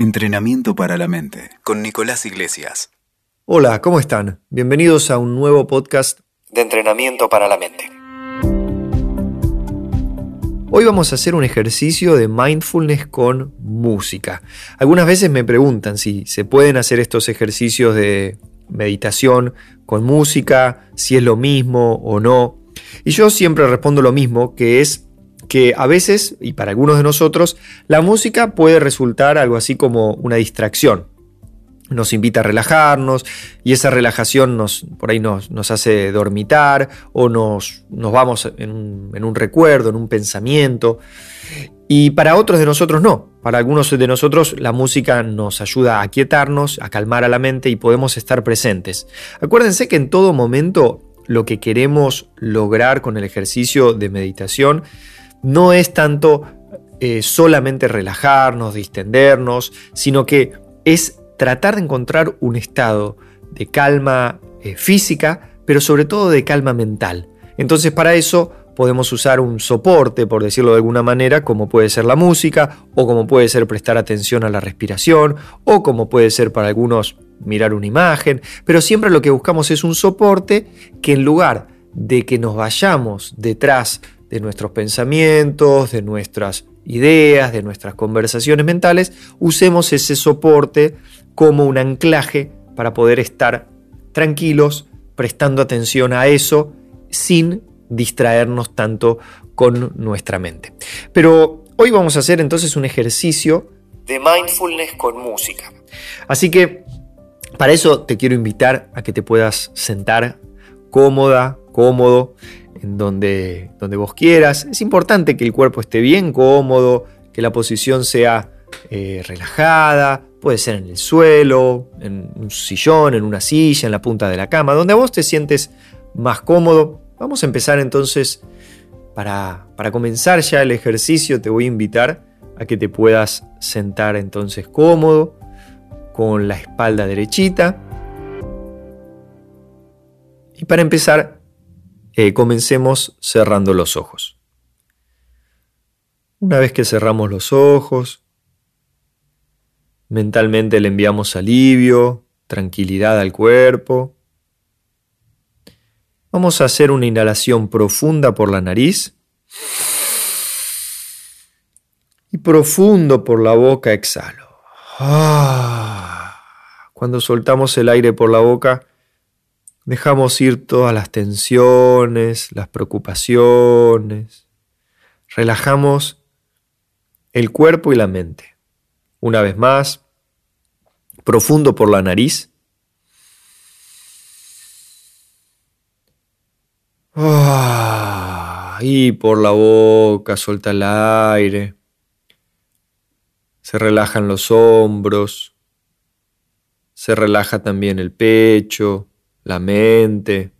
Entrenamiento para la mente con Nicolás Iglesias. Hola, ¿cómo están? Bienvenidos a un nuevo podcast de entrenamiento para la mente. Hoy vamos a hacer un ejercicio de mindfulness con música. Algunas veces me preguntan si se pueden hacer estos ejercicios de meditación con música, si es lo mismo o no. Y yo siempre respondo lo mismo, que es que a veces, y para algunos de nosotros, la música puede resultar algo así como una distracción. Nos invita a relajarnos y esa relajación nos, por ahí nos, nos hace dormitar o nos, nos vamos en un, en un recuerdo, en un pensamiento. Y para otros de nosotros no. Para algunos de nosotros la música nos ayuda a aquietarnos, a calmar a la mente y podemos estar presentes. Acuérdense que en todo momento lo que queremos lograr con el ejercicio de meditación no es tanto eh, solamente relajarnos, distendernos, sino que es tratar de encontrar un estado de calma eh, física, pero sobre todo de calma mental. Entonces para eso podemos usar un soporte, por decirlo de alguna manera, como puede ser la música, o como puede ser prestar atención a la respiración, o como puede ser para algunos mirar una imagen, pero siempre lo que buscamos es un soporte que en lugar de que nos vayamos detrás de nuestros pensamientos, de nuestras ideas, de nuestras conversaciones mentales, usemos ese soporte como un anclaje para poder estar tranquilos, prestando atención a eso, sin distraernos tanto con nuestra mente. Pero hoy vamos a hacer entonces un ejercicio de mindfulness con música. Así que para eso te quiero invitar a que te puedas sentar cómoda, cómodo, en donde, donde vos quieras. Es importante que el cuerpo esté bien cómodo, que la posición sea eh, relajada, puede ser en el suelo, en un sillón, en una silla, en la punta de la cama, donde vos te sientes más cómodo. Vamos a empezar entonces, para, para comenzar ya el ejercicio, te voy a invitar a que te puedas sentar entonces cómodo, con la espalda derechita. Y para empezar, eh, comencemos cerrando los ojos. Una vez que cerramos los ojos, mentalmente le enviamos alivio, tranquilidad al cuerpo. Vamos a hacer una inhalación profunda por la nariz y profundo por la boca exhalo. Ah. Cuando soltamos el aire por la boca, Dejamos ir todas las tensiones, las preocupaciones. Relajamos el cuerpo y la mente. Una vez más, profundo por la nariz. Ah, y por la boca suelta el aire. Se relajan los hombros. Se relaja también el pecho la mente.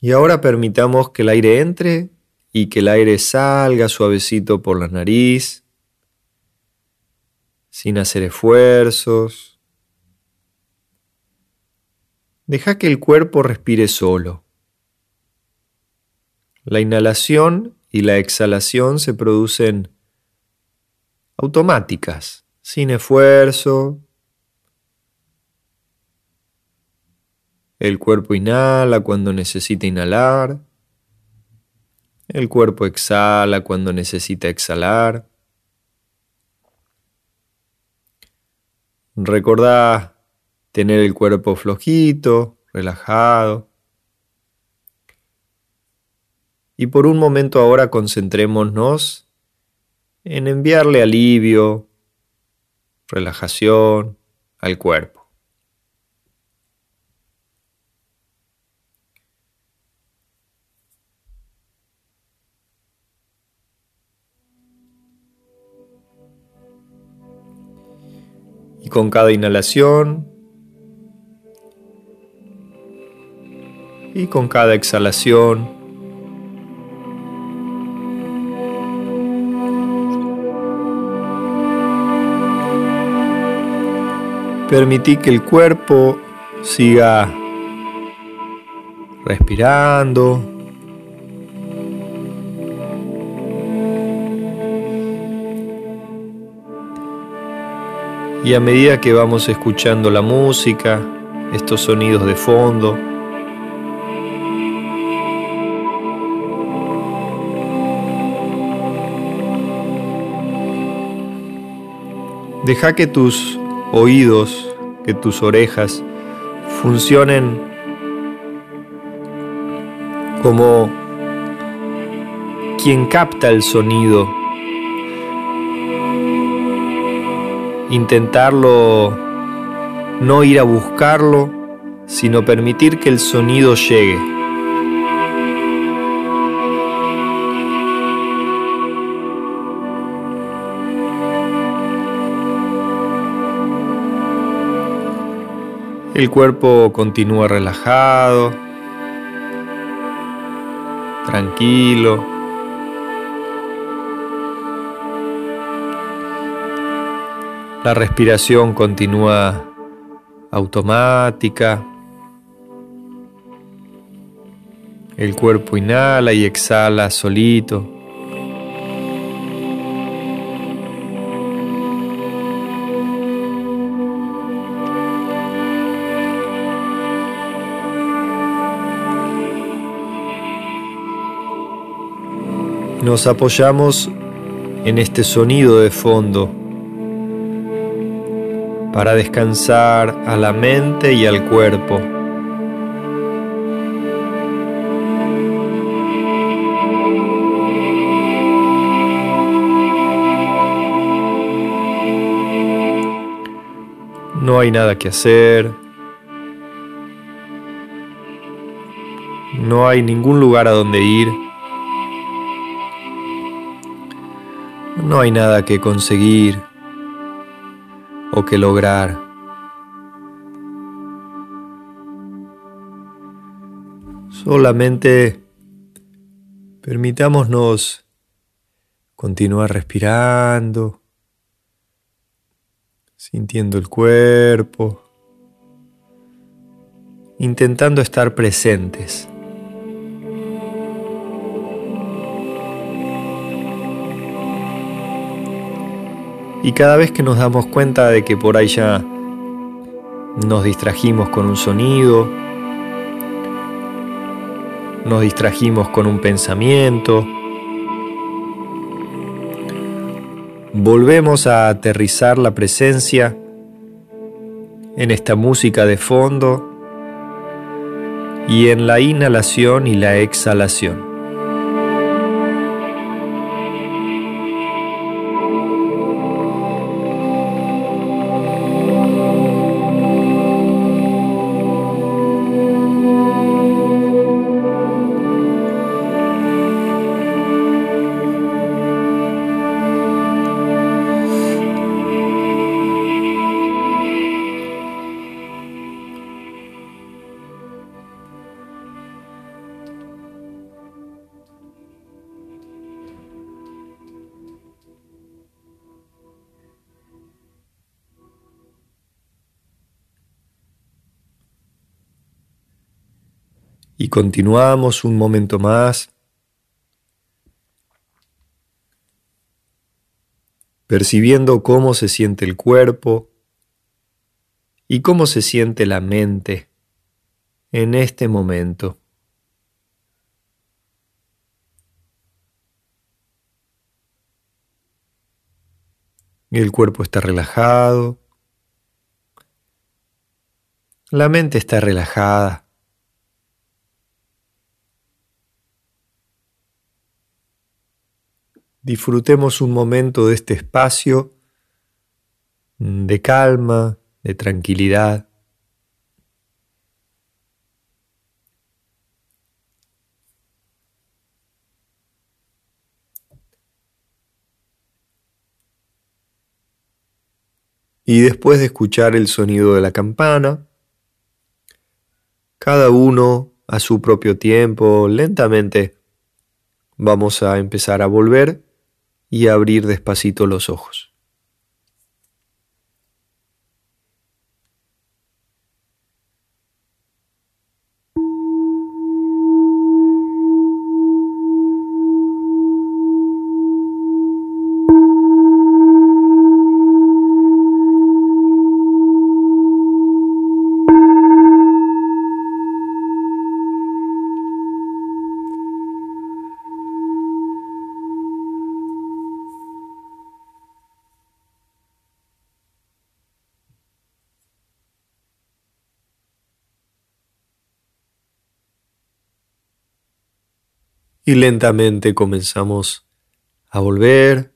Y ahora permitamos que el aire entre y que el aire salga suavecito por la nariz, sin hacer esfuerzos. Deja que el cuerpo respire solo. La inhalación y la exhalación se producen automáticas sin esfuerzo. El cuerpo inhala cuando necesita inhalar. El cuerpo exhala cuando necesita exhalar. Recordá tener el cuerpo flojito, relajado. Y por un momento ahora concentrémonos en enviarle alivio, relajación al cuerpo. Y con cada inhalación y con cada exhalación, Permití que el cuerpo siga respirando. Y a medida que vamos escuchando la música, estos sonidos de fondo, deja que tus oídos, que tus orejas funcionen como quien capta el sonido. Intentarlo, no ir a buscarlo, sino permitir que el sonido llegue. El cuerpo continúa relajado, tranquilo. La respiración continúa automática. El cuerpo inhala y exhala solito. Nos apoyamos en este sonido de fondo para descansar a la mente y al cuerpo. No hay nada que hacer. No hay ningún lugar a donde ir. No hay nada que conseguir o que lograr. Solamente permitámonos continuar respirando, sintiendo el cuerpo, intentando estar presentes. Y cada vez que nos damos cuenta de que por ahí ya nos distrajimos con un sonido, nos distrajimos con un pensamiento, volvemos a aterrizar la presencia en esta música de fondo y en la inhalación y la exhalación. Y continuamos un momento más. Percibiendo cómo se siente el cuerpo y cómo se siente la mente en este momento. El cuerpo está relajado. La mente está relajada. Disfrutemos un momento de este espacio de calma, de tranquilidad. Y después de escuchar el sonido de la campana, cada uno a su propio tiempo, lentamente, vamos a empezar a volver y abrir despacito los ojos. Y lentamente comenzamos a volver,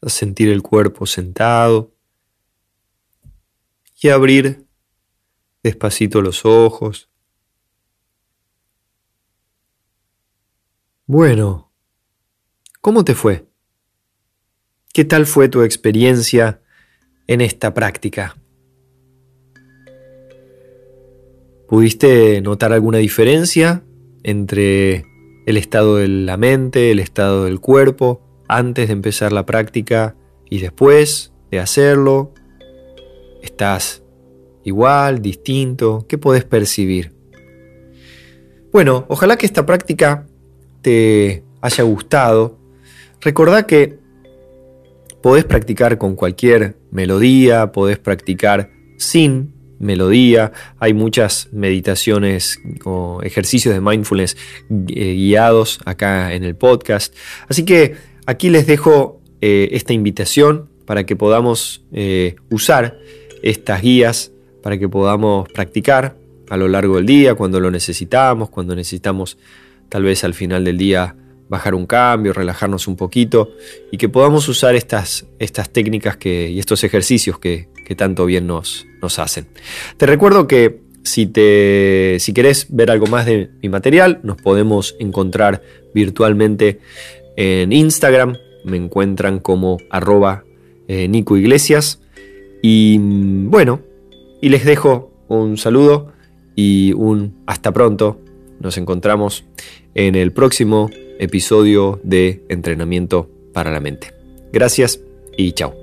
a sentir el cuerpo sentado y abrir despacito los ojos. Bueno, ¿cómo te fue? ¿Qué tal fue tu experiencia en esta práctica? ¿Pudiste notar alguna diferencia entre el estado de la mente, el estado del cuerpo, antes de empezar la práctica y después de hacerlo? ¿Estás igual, distinto? ¿Qué podés percibir? Bueno, ojalá que esta práctica te haya gustado. Recordá que podés practicar con cualquier melodía, podés practicar sin melodía. Hay muchas meditaciones o ejercicios de mindfulness eh, guiados acá en el podcast. Así que aquí les dejo eh, esta invitación para que podamos eh, usar estas guías, para que podamos practicar a lo largo del día, cuando lo necesitamos, cuando necesitamos tal vez al final del día bajar un cambio, relajarnos un poquito y que podamos usar estas, estas técnicas que, y estos ejercicios que, tanto bien nos, nos hacen. Te recuerdo que si, te, si querés ver algo más de mi material, nos podemos encontrar virtualmente en Instagram. Me encuentran como arroba eh, Nico Iglesias. Y bueno, y les dejo un saludo y un hasta pronto. Nos encontramos en el próximo episodio de Entrenamiento para la Mente. Gracias y chao.